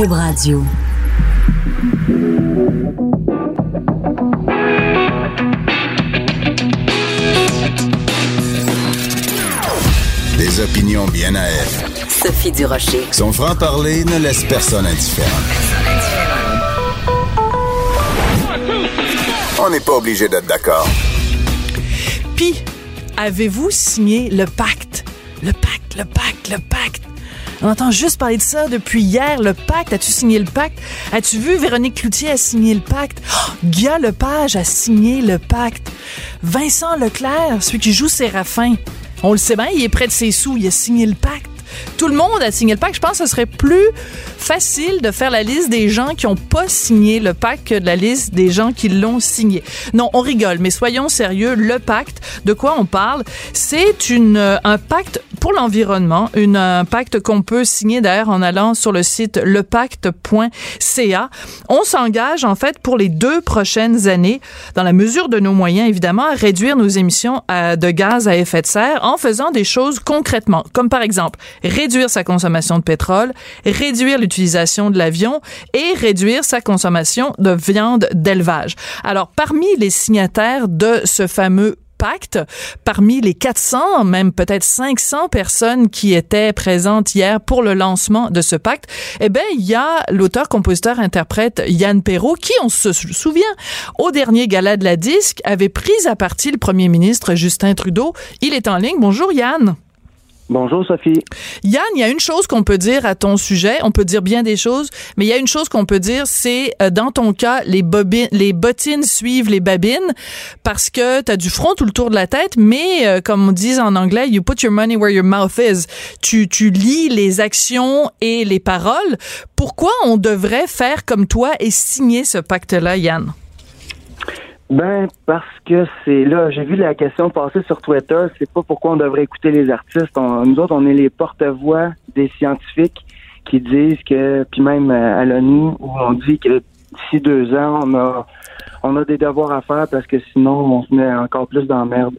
Cube Radio. Des opinions bien à elle. Sophie Durocher. Son franc-parler ne laisse personne indifférent. On n'est pas obligé d'être d'accord. Puis, avez-vous signé le pacte? Le pacte, le pacte, le pacte. On entend juste parler de ça depuis hier. Le pacte, as-tu signé le pacte? As-tu vu Véronique Cloutier a signé le pacte? Oh, Guy Lepage a signé le pacte. Vincent Leclerc, celui qui joue Séraphin, on le sait bien, il est près de ses sous, il a signé le pacte. Tout le monde a signé le pacte. Je pense que ce serait plus facile de faire la liste des gens qui n'ont pas signé le pacte que de la liste des gens qui l'ont signé. Non, on rigole, mais soyons sérieux. Le pacte, de quoi on parle? C'est euh, un pacte pour l'environnement, un pacte qu'on peut signer d'ailleurs en allant sur le site lepacte.ca. On s'engage en fait pour les deux prochaines années, dans la mesure de nos moyens évidemment, à réduire nos émissions euh, de gaz à effet de serre en faisant des choses concrètement, comme par exemple réduire sa consommation de pétrole, réduire l'utilisation de l'avion et réduire sa consommation de viande d'élevage. Alors, parmi les signataires de ce fameux pacte. Parmi les 400, même peut-être 500 personnes qui étaient présentes hier pour le lancement de ce pacte, eh ben, il y a l'auteur, compositeur, interprète Yann Perrault qui, on se souvient, au dernier gala de la disque, avait pris à partie le premier ministre Justin Trudeau. Il est en ligne. Bonjour Yann. Bonjour Sophie. Yann, il y a une chose qu'on peut dire à ton sujet, on peut dire bien des choses, mais il y a une chose qu'on peut dire, c'est euh, dans ton cas, les les bottines suivent les babines parce que tu as du front tout le tour de la tête, mais euh, comme on dit en anglais, you put your money where your mouth is. Tu tu lis les actions et les paroles. Pourquoi on devrait faire comme toi et signer ce pacte-là, Yann? Ben, parce que c'est là, j'ai vu la question passer sur Twitter, c'est pas pourquoi on devrait écouter les artistes. Nous autres, on est les porte-voix des scientifiques qui disent que, puis même euh, à l'ONU, où on dit que d'ici deux ans, on a, on a des devoirs à faire parce que sinon, on se met encore plus dans merde.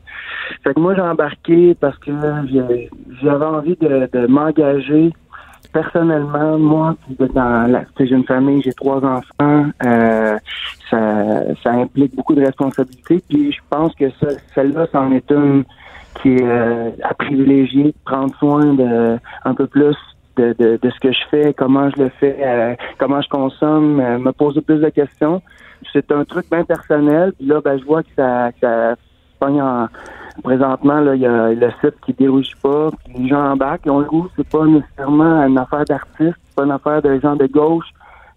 Fait que moi, j'ai embarqué parce que j'avais envie de, de m'engager personnellement, moi, dans la, j'ai une famille, j'ai trois enfants, euh, ça, ça implique beaucoup de responsabilités. Puis je pense que ça, celle-là, c'en est une qui est euh, à privilégier, prendre soin de un peu plus de, de, de ce que je fais, comment je le fais, euh, comment je consomme, euh, me poser plus de questions. C'est un truc bien personnel. Puis là, ben, je vois que ça, que ça pogne en, présentement, là, il y a le site qui déroule pas, puis les gens embarquent. Ils ont le goût, c'est pas nécessairement une affaire d'artiste, c'est pas une affaire de gens de gauche.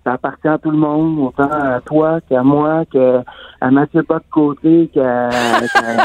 Ça appartient à tout le monde, autant à toi qu'à moi, qu'à Mathieu Pas de côté, qu'à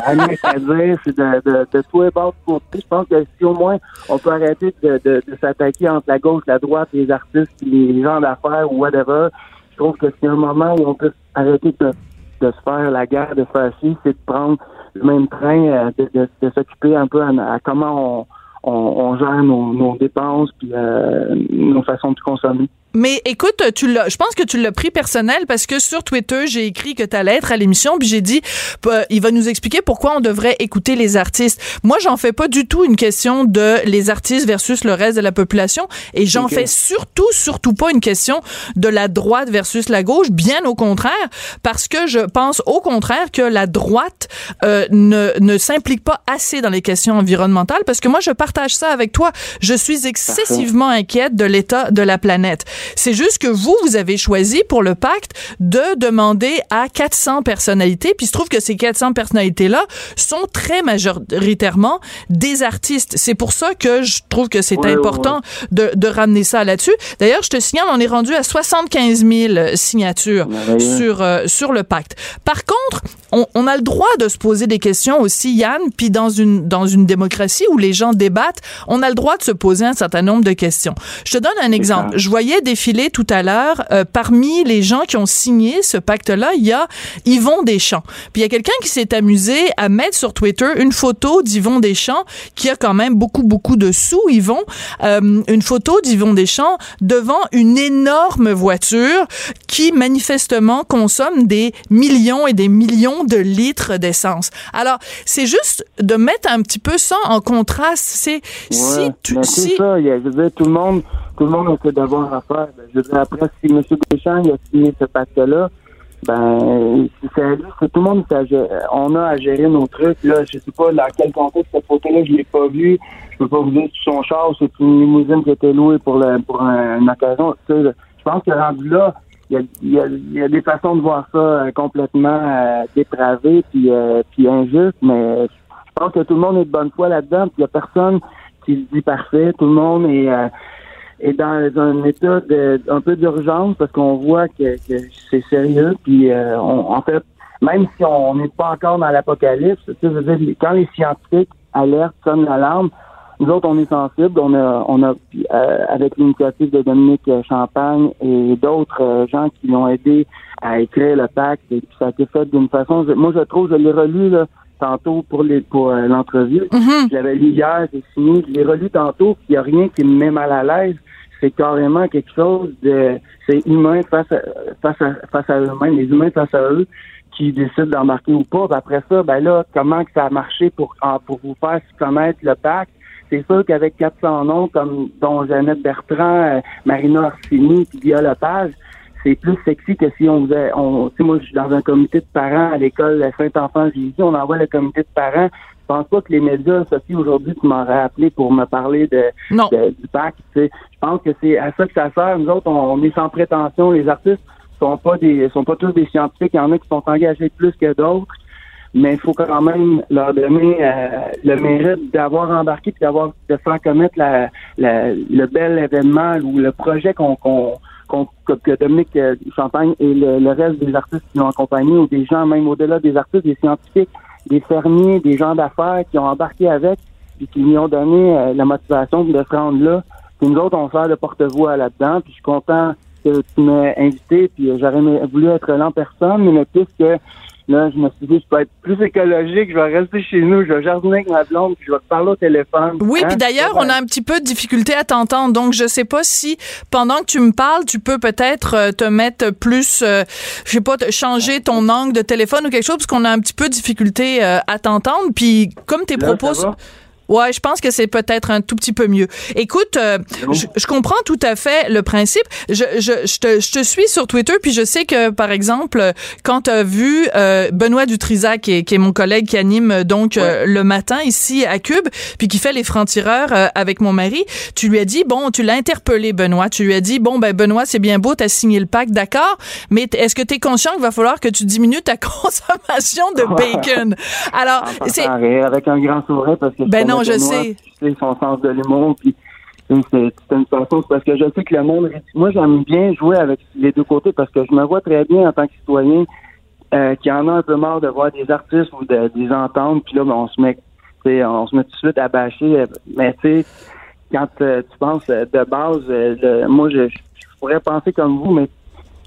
Agnès Cazin, c'est de, de, de tous les bords de côté. Je pense que si au moins on peut arrêter de, de, de s'attaquer entre la gauche, la droite, les artistes, puis les gens d'affaires ou whatever, je trouve que c'est un moment où on peut arrêter de, de se faire la guerre de faire ci, c'est de prendre le même train, euh, de, de, de s'occuper un peu à, à comment on, on, on gère nos, nos dépenses puis euh, nos façons de consommer. Mais écoute, tu l'as, je pense que tu l'as pris personnel parce que sur Twitter, j'ai écrit que tu allais être à l'émission, puis j'ai dit, euh, il va nous expliquer pourquoi on devrait écouter les artistes. Moi, j'en fais pas du tout une question de les artistes versus le reste de la population, et j'en fais surtout, surtout pas une question de la droite versus la gauche, bien au contraire, parce que je pense au contraire que la droite euh, ne, ne s'implique pas assez dans les questions environnementales, parce que moi, je partage ça avec toi. Je suis excessivement inquiète de l'état de la planète. C'est juste que vous, vous avez choisi pour le pacte de demander à 400 personnalités, puis il se trouve que ces 400 personnalités-là sont très majoritairement des artistes. C'est pour ça que je trouve que c'est Ouais, important De, de ramener ça là-dessus. D'ailleurs, je te signale, on est rendu à 75 000 signatures Merveilleux. sur, euh, sur le pacte. Par contre, on, on a le droit de se poser des questions aussi, Yann, puis dans une, dans une démocratie où les gens débattent, on a le droit de se poser un certain nombre de questions. Je te donne un exemple. Je voyais défiler tout à l'heure, euh, parmi les gens qui ont signé ce pacte-là, il y a Yvon Deschamps. Puis il y a quelqu'un qui s'est amusé à mettre sur Twitter une photo d'Yvon Deschamps, qui a quand même beaucoup, beaucoup de sous, Yvon, euh, une photo d'Yvon Deschamps devant une énorme voiture qui manifestement consomme des millions et des millions de litres d'essence. Alors, c'est juste de mettre un petit peu ça en contraste. C'est si tu mais si ça, il y a, je veux dire, tout le monde, tout le monde essaie d'avoir affaire. Ben, je veux dire, après, si M. Deschamps a signé ce pacte-là, ben, c'est à lui, c'est tout le monde, à on a à gérer nos trucs. Là, je sais pas dans quel contexte cette photo-là, je l'ai pas vue. Je peux pas vous dire si son char, c'est une limousine qui a été louée pour, le, pour un- une occasion. Je pense que rendu là, il y a, y, a, y a des façons de voir ça euh, complètement euh, dépravées puis, euh, puis injustes, mais je pense que tout le monde est de bonne foi là-dedans, il y a personne qui se dit parfait. Tout le monde est, euh, est dans un état de, un peu d'urgence parce qu'on voit que, que c'est sérieux. Puis euh, on- en fait, même si on n'est pas encore dans l'apocalypse, tu sais, je veux dire, quand les scientifiques alertent, sonnent l'alarme, nous autres, on est sensibles. On a, on a euh, avec l'initiative de Dominique Champagne et d'autres euh, gens qui l'ont aidé à écrire le pacte, et puis ça a été fait d'une façon. je- moi, je trouve, je l'ai relu là, tantôt pour les pour euh, l'entrevue. Je l'avais lu hier, j'ai fini, je l'ai relu tantôt, puis il n'y a rien qui me met mal à l'aise. C'est carrément quelque chose de c'est humain face à face à face à eux-mêmes, les humains face à eux qui décident d'embarquer ou pas. Après ça, ben là, comment que ça a marché pour pour vous faire connaître le pacte? C'est sûr qu'avec 400 noms comme dont Jeannette Bertrand, euh, Marina Orsini, puis Guillaume Lepage, c'est plus sexy que si on faisait, on, moi, je suis dans un comité de parents à l'école Saint-Enfant Jésus, on envoie le comité de parents. Je pense pas que les médias, Sophie, aujourd'hui, tu m'aurais appelé pour me parler de, du pacte, tu sais. Je pense que c'est à ça que ça sert. Nous autres, on, on est sans prétention. Les artistes sont pas des, sont pas tous des scientifiques. Il y en a qui sont engagés plus que d'autres. Mais il faut quand même leur donner euh, le mérite d'avoir embarqué puis d'avoir de faire commettre la, la- le bel événement ou le projet qu'on qu'on qu'on- que, que Dominique euh, Champagne et le, le reste des artistes qui l'ont accompagné ou des gens même au-delà des artistes, des scientifiques, des fermiers, des gens d'affaires qui ont embarqué avec puis qui lui ont donné euh, la motivation de se rendre là. Puis nous autres, on sert de porte-voix là-dedans. Puis je suis content que tu m'aies invité. Puis j'aurais voulu être là en personne, mais puisque là, je me suis dit, je peux être plus écologique, je vais rester chez nous, je vais jardiner avec ma blonde, puis je vais te parler au téléphone. Oui, Hein? puis d'ailleurs, on a un petit peu de difficulté à t'entendre. Donc, je sais pas si pendant que tu me parles, tu peux peut-être euh, te mettre plus, euh, je sais pas, changer ton angle de téléphone ou quelque chose, parce qu'on a un petit peu de difficulté euh, à t'entendre. Puis, comme tes Là, propos? Ouais, je pense que c'est peut-être un tout petit peu mieux. Écoute, euh, je, je comprends tout à fait le principe. Je, je, je, te, je te suis sur Twitter, puis je sais que, par exemple, quand tu as vu euh, Benoît Dutrisac, qui est, qui est mon collègue qui anime euh, donc euh, le matin ici à Cube, puis qui fait les francs-tireurs euh, avec mon mari, tu lui as dit, bon, tu l'as interpellé, Benoît. Tu lui as dit, bon, ben Benoît, c'est bien beau, tu as signé le pacte, d'accord, mais est-ce que tu es conscient qu'il va falloir que tu diminues ta consommation de bacon? Alors, c'est... avec un grand sourire parce que Ben connais non, je sais. Tu sais son sens de l'humour puis c'est une façon parce que je sais que le monde moi j'aime bien jouer avec les deux côtés parce que je me vois très bien en tant que citoyen euh, qui en a un peu marre de voir des artistes ou de, de les entendre puis là ben, on se met on se met tout de suite à bâcher mais tu sais quand euh, tu penses euh, de base euh, le- moi je, je pourrais penser comme vous mais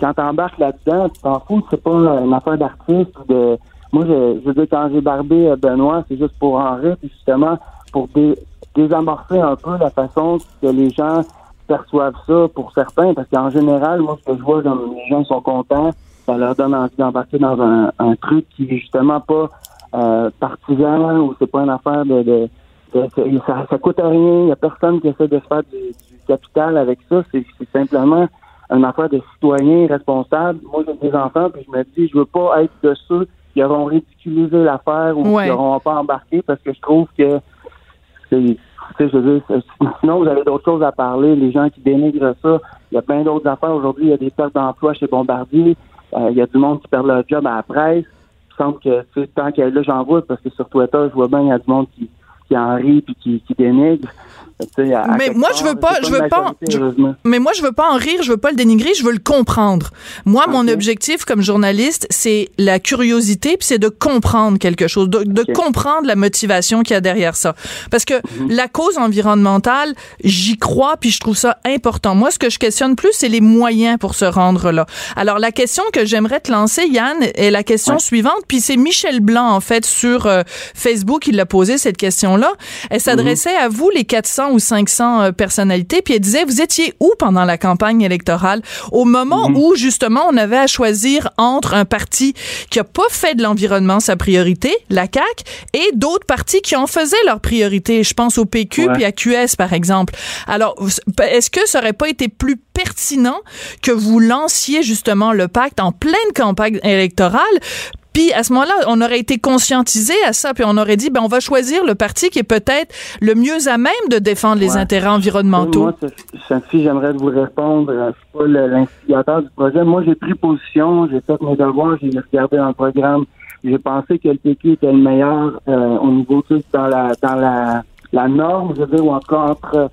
quand t'embarques là-dedans, tu t'en fous, c'est pas une affaire d'artiste de. Moi, je, je veux dire, quand j'ai barbé Benoît, c'est juste pour en rire, puis justement pour dé- désamorcer un peu la façon que les gens perçoivent ça pour certains, parce qu'en général, moi, ce que je vois, comme les gens sont contents, ça leur donne envie d'embarquer dans un, un truc qui est justement pas euh, partisan ou c'est pas une affaire de, de, de- de- ça, ça coûte rien, il y a personne qui essaie de se faire du, du capital avec ça, c'est c'est simplement une affaire de citoyen responsable. Moi, j'ai des enfants, puis je me dis, je veux pas être de ceux qui auront ridiculisé l'affaire ou Ouais. qui n'auront pas embarqué parce que je trouve que sinon vous avez d'autres choses à parler. Les gens qui dénigrent ça, il y a plein d'autres affaires. Aujourd'hui, il y a des pertes d'emploi chez Bombardier. Euh, il y a du monde qui perd leur job à la presse. Il semble que, tu sais, tant que là, j'en vois, parce que sur Twitter, je vois bien, il y a du monde qui, qui en rit puis qui, qui dénigre. À- à Mais moi, part, je veux pas- je veux pas- je-. Mais moi, je veux pas en rire, je veux pas le dénigrer, je veux le comprendre. Moi, mon objectif comme journaliste, c'est la curiosité, puis c'est de comprendre quelque chose, de, comprendre la motivation qu'il y a derrière ça. Parce que Mhm. la cause environnementale, j'y crois, puis je trouve ça important. Moi, ce que je questionne plus, c'est les moyens pour se rendre là. Alors, la question que j'aimerais te lancer, Yann, est la question Ouais. suivante, puis c'est Michel Blanc, en fait, sur euh, Facebook, il l'a posé cette question élection-là. Elle s'adressait à vous, les 400 ou 500 personnalités, puis elle disait, vous étiez où pendant la campagne électorale? Au moment mhm. où, justement, on avait à choisir entre un parti qui a pas fait de l'environnement sa priorité, la CAQ, et d'autres partis qui en faisaient leur priorité. Je pense au PQ puis à QS, par exemple. Alors, est-ce que ça aurait pas été plus pertinent que vous lanciez justement le pacte en pleine campagne électorale puis à ce moment-là, on aurait été conscientisé à ça, puis on aurait dit, ben on va choisir le parti qui est peut-être le mieux à même de défendre les intérêts environnementaux. Moi, Sophie, j'aimerais vous répondre. Euh, c'est pas l'instigateur du projet. Moi, j'ai pris position, j'ai fait mes devoirs, j'ai regardé dans le programme. J'ai pensé que le PQ était le meilleur euh, au niveau tout dans la dans la, la norme, je veux dire, ou encore entre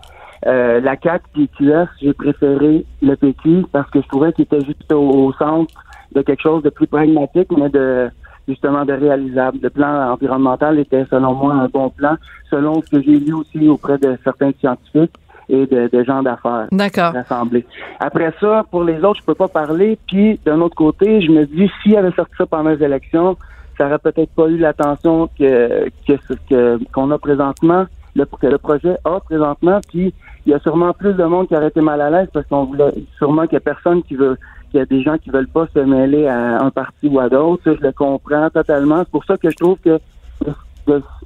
euh, la CAC et QS, j'ai préféré le PQ parce que je trouvais qu'il était juste au, centre de quelque chose de plus pragmatique, mais de justement de réalisable. Le plan environnemental était, selon moi, un bon plan, selon ce que j'ai lu aussi auprès de certains scientifiques et de, gens d'affaires D'accord. rassemblés. Après ça, pour les autres, je peux pas parler. Puis, d'un autre côté, je me dis, s'il avait sorti ça pendant les élections, ça aurait peut-être pas eu l'attention que que qu'on a présentement, le, que le projet a présentement. Puis, il y a sûrement plus de monde qui aurait été mal à l'aise parce qu'on voulait sûrement qu'il y a personne qui veut qu'il y a des gens qui veulent pas se mêler à un parti ou à d'autres. Je le comprends totalement. C'est pour ça que je trouve que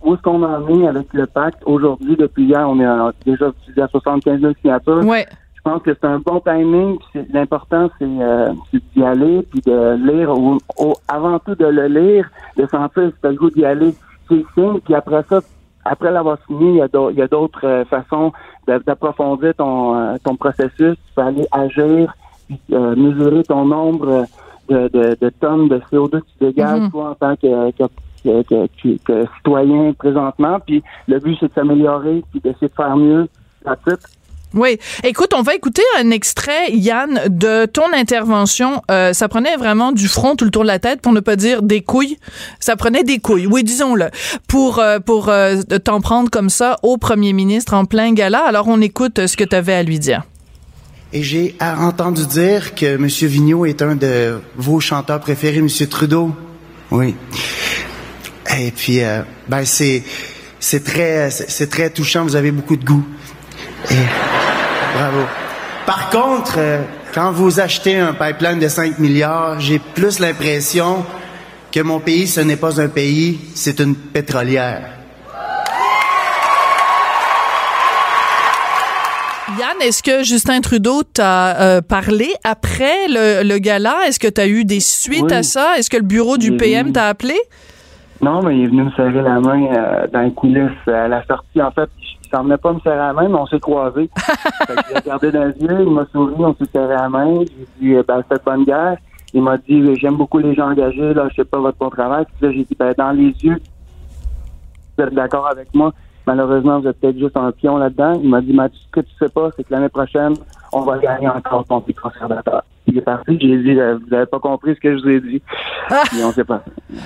où est-ce qu'on en est avec le pacte aujourd'hui, depuis hier, on est déjà à 75 000 signatures. Ouais. Je pense que c'est un bon timing. L'important, euh, c'est d'y aller, puis de lire, ou, avant tout de le lire, de sentir si le goût d'y aller. C'est signe, puis après ça, après l'avoir signé, il y a d'autres euh, façons d'approfondir ton, euh, ton processus. Tu peux aller agir, euh, mesurer ton nombre de, de, de, tonnes de CO2 que tu dégages, mm-hmm. toi, en tant que, que, que, citoyen présentement. Puis le but, c'est de s'améliorer, puis d'essayer de faire mieux. la oui. Écoute, on va écouter un extrait, Yann, de ton intervention. Euh, ça prenait vraiment du front tout le tour de la tête, pour ne pas dire des couilles. Ça prenait des couilles, oui, disons-le, pour, euh, pour euh, t'en prendre comme ça au premier ministre en plein gala. Alors, on écoute ce que tu avais à lui dire. Et j'ai entendu dire que M. Vigneault est un de vos chanteurs préférés, M. Trudeau. Oui. Et puis, ben, c'est, c'est très, c'est très touchant. Vous avez beaucoup de goût. Et... Bravo. Par contre, euh, quand vous achetez un pipeline de 5 milliards, j'ai plus l'impression que mon pays, ce n'est pas un pays, c'est une pétrolière. Yann, est-ce que Justin Trudeau t'a euh, parlé après le, gala? Est-ce que tu as eu des suites à ça? Est-ce que le bureau du PM t'a appelé? Non, mais il est venu me serrer la main euh, dans les coulisses à la sortie. En fait, s'en venait pas me serrer la main, mais on s'est croisés. j'ai regardé dans les yeux, il m'a souri, on s'est serré la main. J'ai dit, euh, ben, cette bonne guerre. Il m'a dit, j'aime beaucoup les gens engagés, là, je sais pas votre bon travail. Puis là, j'ai dit, ben, dans les yeux, vous êtes d'accord avec moi. Malheureusement, vous êtes peut-être juste un pion là-dedans. Il m'a dit, Mathieu, ce que tu sais pas, c'est que l'année prochaine, on va gagner encore ton petit conservateur. Il est parti, j'ai dit, euh, vous n'avez pas compris ce que je vous ai dit. Ah! Et on sait pas.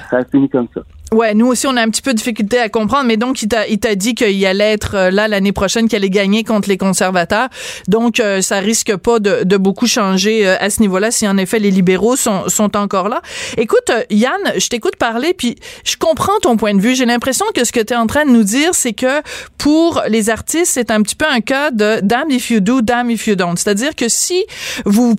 Ça a fini comme ça. Ouais, nous aussi, on a un petit peu de difficulté à comprendre, mais donc, il t'a, il t'a dit qu'il allait être euh, là l'année prochaine, qu'il allait gagner contre les conservateurs. Donc, euh, ça risque pas de, de beaucoup changer euh, à ce niveau-là si, en effet, les libéraux sont, sont encore là. Écoute, Yann, je t'écoute parler, puis je comprends ton point de vue. J'ai l'impression que ce que tu es en train de nous dire, c'est que pour les artistes, c'est un petit peu un cas de damn if you do, damn if you don't. C'est-à-dire que si vous vous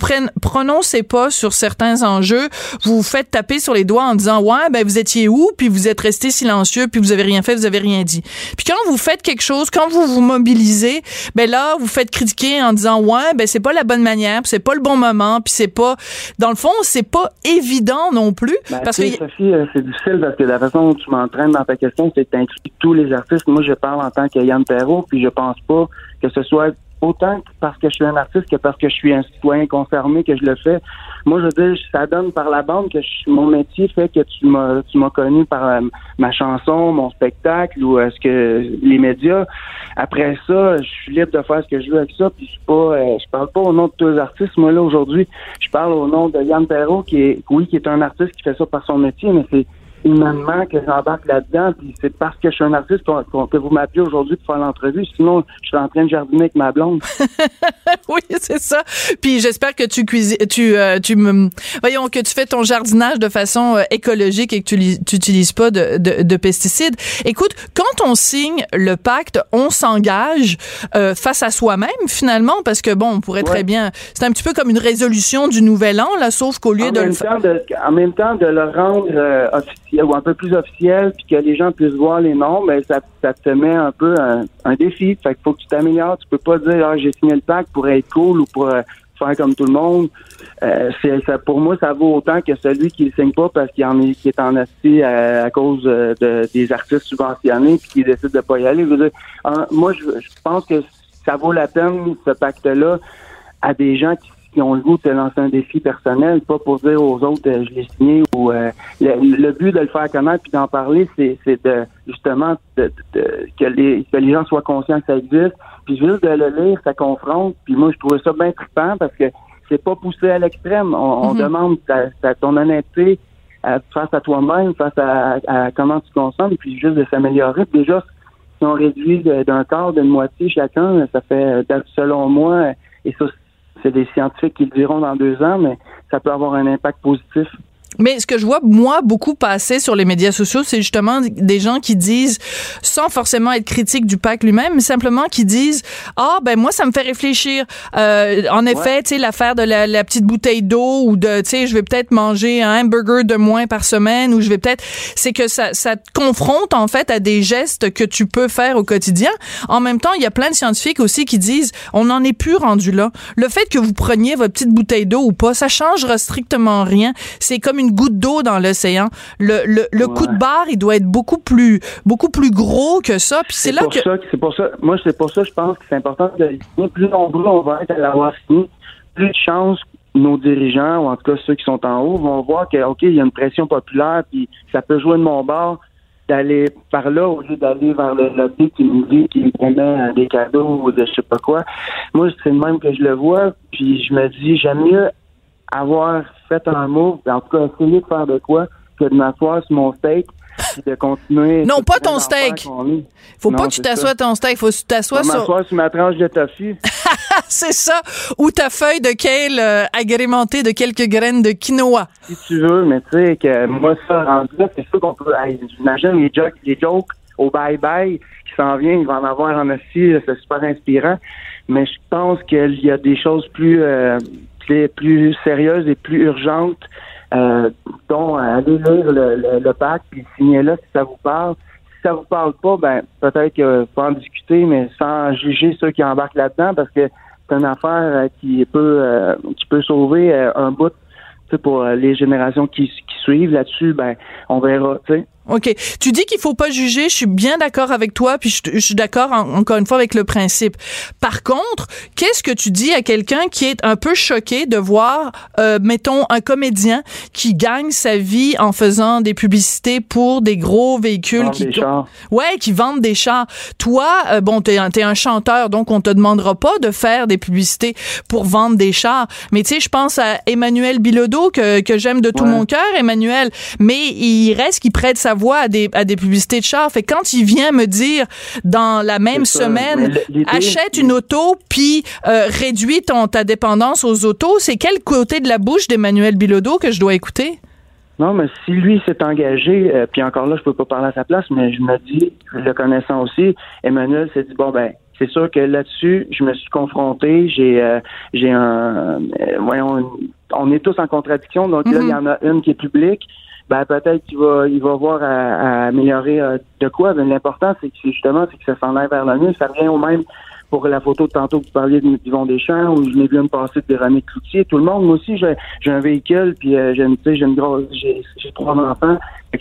prononcez pas sur certains enjeux, vous vous faites taper sur les doigts en disant, ouais, ben, vous étiez où, puis vous êtes resté silencieux, puis vous avez rien fait, vous avez rien dit. Puis quand vous faites quelque chose, quand vous vous mobilisez, ben là, vous faites critiquer en disant ouais, ben c'est pas la bonne manière, c'est pas le bon moment, puis c'est pas, dans le fond, c'est pas évident non plus. Ben, parce que Sophie, euh, c'est difficile parce que la façon dont tu m'entraînes dans ta question, c'est d'inclure tous les artistes. Moi, je parle en tant que Yann Perrault, puis je pense pas que ce soit autant parce que je suis un artiste que parce que je suis un citoyen concerné que je le fais. Moi, je veux dire, ça donne par la bande que mon métier fait que tu m'as tu m'as connu par euh, ma chanson, mon spectacle ou est-ce que les médias. Après ça, je suis libre de faire ce que je veux avec ça. Puis je suis pas, euh, je parle pas au nom de tous les artistes. Moi là aujourd'hui, je parle au nom de Yann Perrault qui est, oui, qui est un artiste qui fait ça par son métier, mais c'est humainement que j'embarque là-dedans. Puis c'est parce que je suis un artiste que vous m'appelez aujourd'hui pour faire l'entrevue. Sinon, je suis en train de jardiner avec ma blonde. oui, c'est ça. Puis j'espère que tu cuisines, tu, euh, tu me, voyons que tu fais ton jardinage de façon euh, écologique et que tu n'utilises pas de, de, de, pesticides. Écoute, quand on signe le pacte, on s'engage euh, face à soi-même finalement, parce que bon, on pourrait très bien. C'est un petit peu comme une résolution du nouvel an, là, sauf qu'au lieu en de le faire. en même temps, de le rendre officiel ou un peu plus officiel, puis que les gens puissent voir les noms, ben ça, ça te met un peu un, défi. Fait qu'il faut que tu t'améliores. Tu peux pas dire ah j'ai signé le pacte pour être cool ou pour euh, faire comme tout le monde. Euh, c'est ça pour moi ça vaut autant que celui qui le signe pas parce qu'il en est qui est en assis à, cause de, des artistes subventionnés puis qui décide de pas y aller. moi je, je pense que ça vaut la peine ce pacte là à des gens qui qui ont le goût de lancer un défi personnel, pas pour dire aux autres euh, je l'ai signé ou euh, le, but de le faire connaître puis d'en parler, c'est, de justement de, que les que les gens soient conscients que ça existe. Puis juste de le lire, ça confronte. Puis moi, je trouvais ça bien trippant parce que c'est pas poussé à l'extrême. On, mm-hmm. demande ta, ton honnêteté face à toi-même, face à, comment tu consommes, puis juste de s'améliorer. Déjà, si on réduit d'un quart, d'une moitié chacun, ça fait, selon moi, et ça, c'est des scientifiques qui le diront dans deux ans, mais ça peut avoir un impact positif mais ce que je vois, moi, beaucoup passer sur les médias sociaux, c'est justement des gens qui disent, sans forcément être critiques du pacte lui-même, mais simplement qui disent, ah, ben moi, ça me fait réfléchir. Euh, en effet, tu sais, l'affaire de la, petite bouteille d'eau ou de, tu sais, je vais peut-être manger un hamburger de moins par semaine ou je vais peut-être, c'est que ça, ça te confronte, en fait, à des gestes que tu peux faire au quotidien. En même temps, il y a plein de scientifiques aussi qui disent, on n'en est plus rendu là. Le fait que vous preniez votre petite bouteille d'eau ou pas, ça changera strictement rien. C'est comme une goutte d'eau dans l'océan. Le, le, le coup de barre, il doit être beaucoup plus, beaucoup plus gros que ça. Puis c'est là que. c'est pour ça. Moi, c'est pour ça, je pense que c'est important de. Plus nombreux on va être à l'avoir signé, plus de chances nos dirigeants, ou en tout cas ceux qui sont en haut, vont voir que, OK, il y a une pression populaire, puis ça peut jouer de mon bord d'aller par là au lieu d'aller vers le lobby qui nous dit qu'il promet des cadeaux ou de je sais pas quoi. Moi, c'est le même que je le vois, puis je me dis, j'aime mieux avoir fait un move, en tout cas essayer de faire de quoi, que de m'asseoir sur mon steak de continuer. Non, pas ton steak. Faut pas que tu t'assoies ton steak, faut que tu t'assoies sur. m'asseoir sur ma tranche de tofu. c'est ça. Ou ta feuille de kale euh, agrémentée de quelques graines de quinoa. Si tu veux, mais tu sais que moi, ça, rendu là, c'est sûr qu'on peut. J'imagine les jokes, les jokes au bye-bye qui s'en viennent, il va en avoir en aussi, c'est super inspirant. Mais je pense qu'il y a des choses plus. Euh, plus sérieuses et plus urgentes, euh, dont aller lire le, le, pacte puis signer là si ça vous parle. Si ça vous parle pas, ben peut-être qu'il faut en discuter, mais sans juger ceux qui embarquent là-dedans, parce que c'est une affaire euh, qui peut euh, qui peut sauver euh, un bout pour les générations qui, qui suivent là-dessus. Ben on verra. sais. OK. Tu dis qu'il faut pas juger. Je suis bien d'accord avec toi, puis je, suis d'accord encore une fois avec le principe. Par contre, qu'est-ce que tu dis à quelqu'un qui est un peu choqué de voir, euh, mettons, un comédien qui gagne sa vie en faisant des publicités pour des gros véhicules qui, ouais, qui vendent des chars. Toi, euh, bon, t'es es un chanteur, donc on te demandera pas de faire des publicités pour vendre des chars. Mais tu sais, je pense à Emmanuel Bilodeau que, que j'aime de tout mon cœur, Emmanuel. Mais il reste qu'il prête sa voix à des, à des publicités de chars. Fait quand il vient me dire dans la même semaine, achète une auto puis euh, réduis ton, ta dépendance aux autos, c'est quel côté de la bouche d'Emmanuel Bilodeau que je dois écouter? Non, mais si lui s'est engagé, euh, puis encore là, je peux pas parler à sa place, mais je me dis, le connaissant aussi, Emmanuel s'est dit bon ben, c'est sûr que là-dessus, je me suis confronté, j'ai euh, j'ai un voyons, on est tous en contradiction, donc là, il y en a une qui est publique, ben peut-être qu'il va il va voir à, améliorer euh, de quoi. Mais l'important, c'est que justement, c'est que ça s'en aille vers le mieux. Ça revient au même pour la photo de tantôt que vous parliez de Yvon Deschamps, où je n'ai vu une passer de Véronique Cloutier. Tout le monde, moi aussi, j'ai un véhicule, puis euh, j'ai une grosse j'ai trois enfants.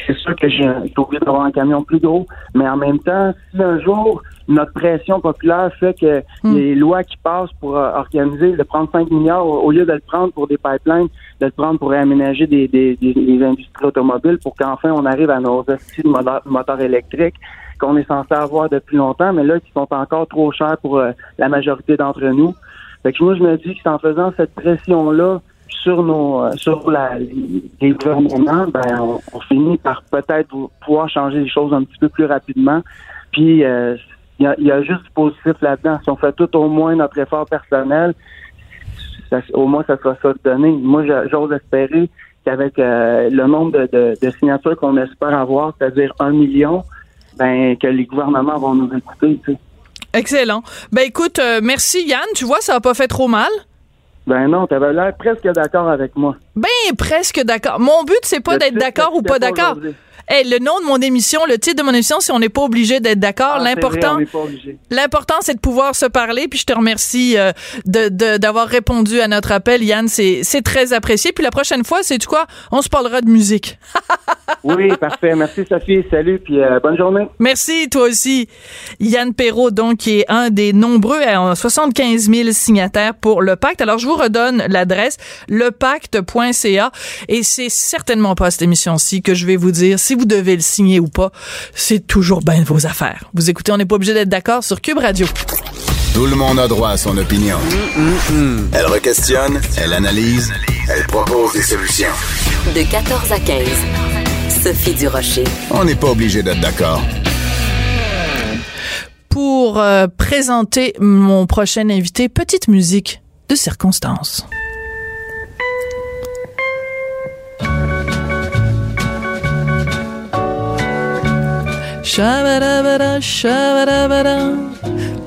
C'est sûr que j'ai obligé d'avoir un camion plus gros. Mais en même temps, si un jour notre pression populaire fait que hmm. les lois qui passent pour euh, organiser, de prendre 5 milliards au, lieu de le prendre pour des pipelines, de le prendre pour aménager des, des, des, industries automobiles pour qu'enfin on arrive à nos astuces de moteurs, électriques qu'on est censé avoir depuis longtemps, mais là, qui sont encore trop chers pour euh, la majorité d'entre nous. Fait que moi, je me dis que c'est en faisant cette pression-là sur nos euh, sur la, les gouvernements, ben on, finit par peut-être pouvoir changer les choses un petit peu plus rapidement. Puis euh, il y, a, y, a, juste du positif là-dedans. Si on fait tout au moins notre effort personnel, ça, au moins ça sera ça donné. Moi, j'ose espérer qu'avec euh, le nombre de, de, de signatures qu'on espère avoir, c'est-à-dire un million, ben que les gouvernements vont nous écouter. Tu sais. Excellent. Ben écoute, euh, merci Yann. Tu vois, ça n'a pas fait trop mal. Ben non, t'avais l'air presque d'accord avec moi. Ben presque d'accord. Mon but, c'est pas d'être d'accord ou pas d'accord. Hey, le nom de mon émission, le titre de mon émission, si on n'est pas obligé d'être d'accord, ah, l'important, l'important, c'est de pouvoir se parler. Puis je te remercie euh, de, d'avoir répondu à notre appel, Yann. C'est, c'est très apprécié. Puis la prochaine fois, c'est quoi? On se parlera de musique. oui, parfait. Merci Sophie. Salut. Puis euh, bonne journée. Merci toi aussi, Yann Perrault, donc qui est un des nombreux, 75 000 signataires pour le pacte. Alors je vous redonne l'adresse lepacte.ca et c'est certainement pas cette émission-ci que je vais vous dire si vous devez le signer ou pas, c'est toujours bien vos affaires. Vous écoutez, on n'est pas obligé d'être d'accord sur Cube Radio. Tout le monde a droit à son opinion. Elle requestionne, elle analyse, elle propose des solutions. De 14 à 15, Sophie Durocher. On n'est pas obligé d'être d'accord. Pour euh, présenter mon prochain invité, petite musique de circonstance. Shabba-dabba-da, shabba-dabba-da,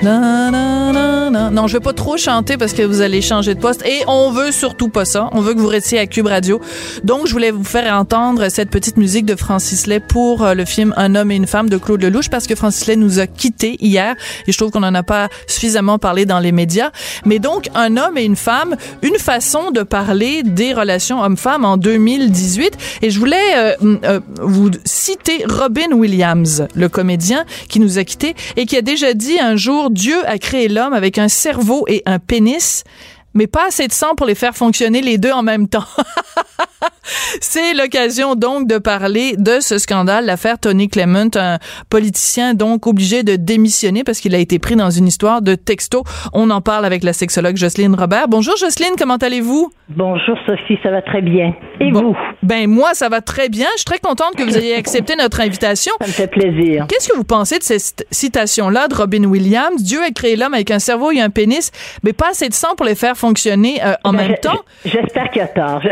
na-na-na. Non, je vais pas trop chanter parce que vous allez changer de poste et on veut surtout pas ça. On veut que vous restiez à Cube Radio. Donc, je voulais vous faire entendre cette petite musique de Francis Lay pour euh, le film Un homme et une femme de Claude Lelouch parce que Francis Lay nous a quittés hier et je trouve qu'on en a pas suffisamment parlé dans les médias. Mais donc, Un homme et une femme, une façon de parler des relations hommes-femmes en 2018 et je voulais euh, euh, vous citer Robin Williams, le comédien qui nous a quittés et qui a déjà dit un jour Dieu a créé l'homme avec un cerveau et un pénis mais pas assez de sang pour les faire fonctionner les deux en même temps. C'est l'occasion donc de parler de ce scandale, l'affaire Tony Clement, un politicien donc obligé de démissionner parce qu'il a été pris dans une histoire de texto. On en parle avec la sexologue Jocelyne Robert. Bonjour Jocelyne, comment allez-vous? Bonjour Sophie, ça va très bien. Et vous? Ben moi, ça va très bien. Je suis très contente que vous ayez accepté notre invitation. Ça me fait plaisir. Qu'est-ce que vous pensez de cette citation-là de Robin Williams? Dieu a créé l'homme avec un cerveau et un pénis, mais pas assez de sang pour les faire fonctionner euh, en ben, même temps? J'espère qu'il a tort.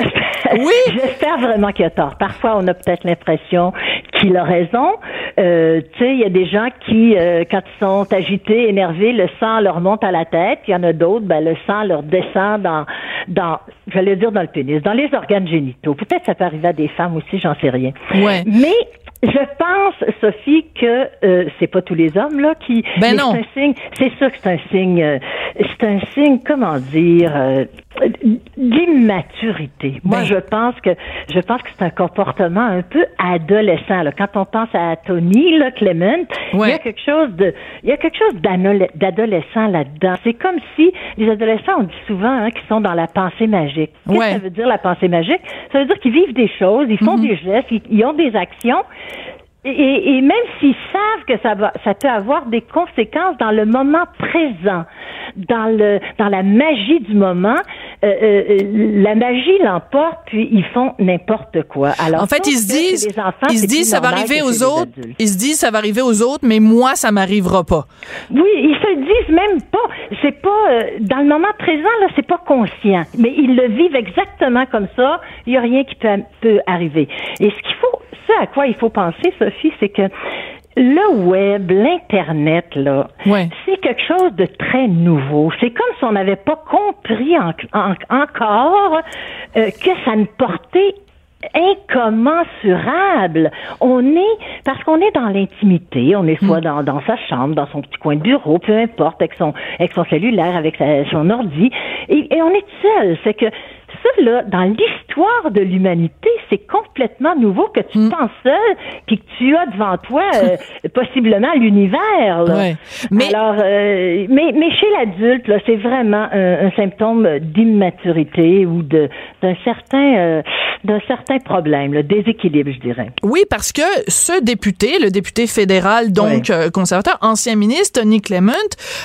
Oui. J'espère vraiment qu'il a tort. Parfois, on a peut-être l'impression qu'il a raison. Euh, tu sais, il y a des gens qui, euh, quand ils sont agités, énervés, le sang leur monte à la tête. Il y en a d'autres, ben, le sang leur descend dans, dans, j'allais dire dans le pénis, dans les organes génitaux. Peut-être ça peut arriver à des femmes aussi, j'en sais rien. Ouais. Mais je pense, Sophie, que euh, c'est pas tous les hommes là qui. Ben non. C'est un signe. C'est sûr que c'est un signe. Euh, c'est un signe. Comment dire euh, d'immaturité. Moi, Ben. je pense que je pense que c'est un comportement un peu adolescent. Là. Quand on pense à Tony, là, Clement, il y a quelque chose de, il y a quelque chose d'adolescent là-dedans. C'est comme si les adolescents, on dit souvent hein, qu'ils sont dans la pensée magique. Qu'est-ce Ouais. que ça veut dire la pensée magique? Ça veut dire qu'ils vivent des choses, ils font des gestes, ils, ils ont des actions. Et, et même s'ils savent que ça va, ça peut avoir des conséquences dans le moment présent, dans le, dans la magie du moment, euh, euh, la magie l'emporte, puis ils font n'importe quoi. Alors, En fait, ils se disent, enfants, ils se disent, ça va arriver aux autres. Ils se disent, ça va arriver aux autres, mais moi, ça m'arrivera pas. Oui, ils se le disent même pas. C'est pas euh, dans le moment présent là, c'est pas conscient, mais ils le vivent exactement comme ça. Il y a rien qui peut, peut arriver. Et ce qu'il faut, ce à quoi il faut penser, Sophie, c'est que le web, l'internet là, Ouais. c'est quelque chose de très nouveau. C'est comme si on n'avait pas compris en- en- encore euh, que ça ne portait incommensurable. On est parce qu'on est dans l'intimité, on est soit dans, dans sa chambre, dans son petit coin de bureau, peu importe, avec son avec son cellulaire, avec sa- son ordi, et, et on est seul. C'est que ça là, dans l'histoire de l'humanité, c'est complètement nouveau que tu Mm. penses seul, puis que tu as devant toi euh, possiblement l'univers. Ouais. Mais- Alors, euh, mais, mais chez l'adulte, là, c'est vraiment un, un symptôme d'immaturité ou de d'un certain euh, d'un certain problème, le déséquilibre, je dirais. Oui, parce que ce député, le député fédéral, donc euh, conservateur, ancien ministre, Tony Clement,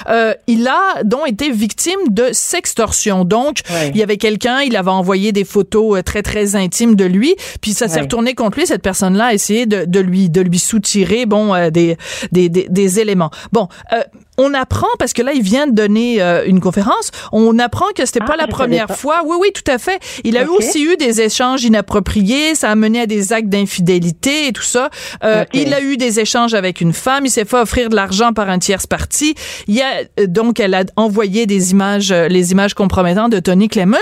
euh, il a donc été victime de sextorsion. Donc, il y avait quelqu'un, il avait envoyé des photos euh, très, très intimes de lui, puis ça s'est Ouais. retourné contre lui. Cette personne-là a essayé de, de lui de lui soutirer, bon, euh, des, des, des, des éléments. Bon, euh, on apprend, parce que là, il vient de donner euh, une conférence, on apprend que c'était Ah, pas la première pas. fois. Oui, oui, tout à fait. Il a aussi eu des échanges inappropriés, ça a mené à des actes d'infidélité et tout ça. Euh. Il a eu des échanges avec une femme, il s'est fait offrir de l'argent par un tierce parti. Il y a euh, donc elle a envoyé des images, euh, les images compromettantes de Tony Clement.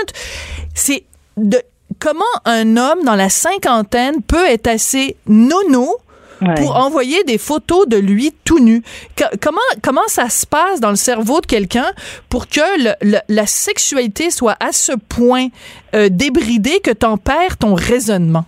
C'est de comment un homme dans la cinquantaine peut être assez nono Ouais. pour envoyer des photos de lui tout nu. Comment comment ça se passe dans le cerveau de quelqu'un pour que le- le- la sexualité soit à ce point euh, débridée que t'en perds ton raisonnement?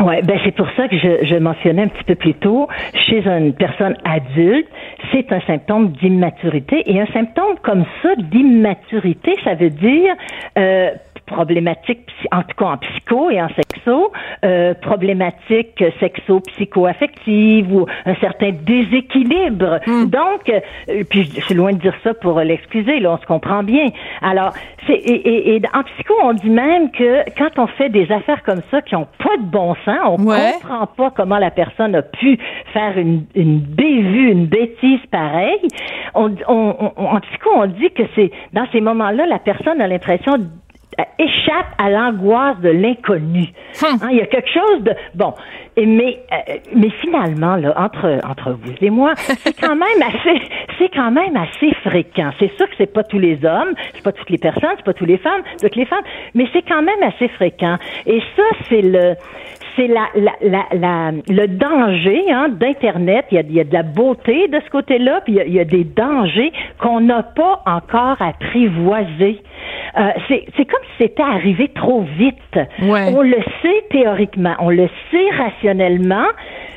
Ouais, ben c'est pour ça que je, je mentionnais un petit peu plus tôt, chez une personne adulte, c'est un symptôme d'immaturité et un symptôme comme ça d'immaturité, ça veut dire euh, problématique, en tout cas en psycho et en sexo, euh, problématique sexo-psycho-affective ou un certain déséquilibre. Donc, euh, puis je suis loin de dire ça pour l'excuser, là, on se comprend bien. Alors, c'est et, et, et en psycho, on dit même que quand on fait des affaires comme ça qui ont pas de bon sens, on Ouais. comprend pas comment la personne a pu faire une, une bévue, une bêtise pareille. On, on, on- en psycho, on dit que c'est dans ces moments-là, la personne a l'impression échappe à l'angoisse de l'inconnu. Hum. Hein, il y a quelque chose de bon, et mais euh, mais finalement là entre entre vous et moi, c'est quand même assez c'est quand même assez fréquent. C'est sûr que c'est pas tous les hommes, c'est pas toutes les personnes, c'est pas toutes les femmes, toutes les femmes, mais c'est quand même assez fréquent. Et ça c'est le c'est la, la, la, la- le danger hein, d'Internet. Il y, a, il y a de la beauté de ce côté-là, puis il y a, il y a des dangers qu'on n'a pas encore apprivoisés. Euh, c'est c'est comme si c'était arrivé trop vite. Ouais. On le sait théoriquement, on le sait rationnellement, professionnellement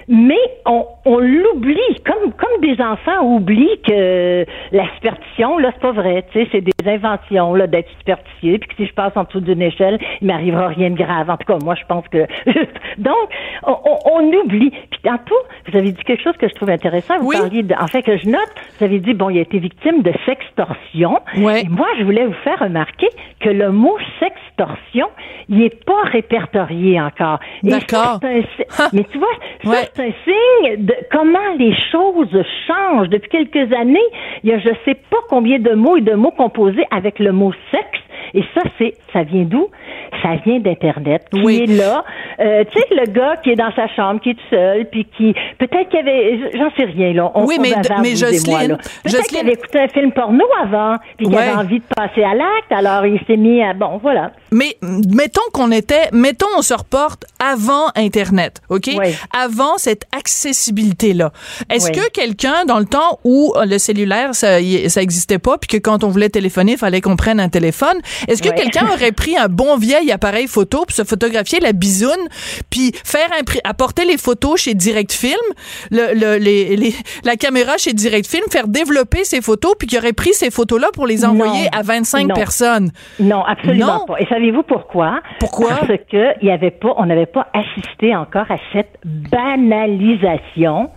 mais on, on l'oublie, comme comme des enfants oublient que la superstition, là, c'est pas vrai, tu sais, c'est des inventions, là, d'être superstitieux, puis que si je passe en dessous d'une échelle, il m'arrivera rien de grave. En tout cas, moi, je pense que... Donc, on, on, on oublie. Puis tantôt, vous avez dit quelque chose que je trouve intéressant, vous Oui. parliez, de, en fait, que je note, vous avez dit, bon, il a été victime de sextorsion. Ouais. Et moi, je voulais vous faire remarquer que le mot sextorsion, il n'est pas répertorié encore. D'accord. Mais tu vois, ça, Ouais. C'est un signe de comment les choses changent. Depuis quelques années, il y a je sais pas combien de mots et de mots composés avec le mot sexe. Et ça, c'est, ça vient d'où? Ça vient d'Internet, qui Oui. est là. Euh, tu sais, le gars qui est dans sa chambre, qui est tout seul, puis qui, peut-être qu'il avait, j'en sais rien, là. On, Oui, on mais- bavard, mais vous et moi, Jocelyne- là. Peut-être qu'il avait écouté un film porno avant, puis qu'il Ouais. avait envie de passer à l'acte, alors il s'est mis à, bon, voilà. Mais mettons qu'on était, mettons on se reporte avant Internet, ok? Oui. Avant cette accessibilité-là. Est-ce Oui. que quelqu'un dans le temps où euh, le cellulaire ça, ça existait pas, puis que quand on voulait téléphoner, il fallait qu'on prenne un téléphone, est-ce que Oui. quelqu'un aurait pris un bon vieil appareil photo pour se photographier la bisoune, puis faire apporter les photos chez Direct Film, le, le- les, les- la caméra chez Direct Film, faire développer ces photos, puis qu'il aurait pris ces photos-là pour les envoyer Non. à 25 Non. personnes? Non, absolument Non. pas. Et savez-vous pourquoi? Pourquoi? Parce que il y avait pas, on n'avait pas assisté encore à cette banalisation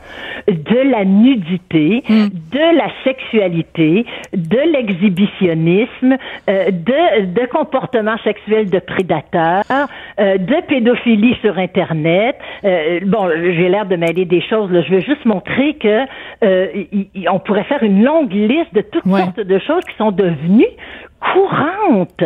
de la nudité, Hmm. de la sexualité, de l'exhibitionnisme, euh, de, de comportements sexuels de prédateurs, euh, de pédophilie sur Internet. Euh, bon, j'ai l'air de mêler des choses. Là. Je veux juste montrer que y- y- on pourrait faire une longue liste de toutes Ouais. sortes de choses qui sont devenues courantes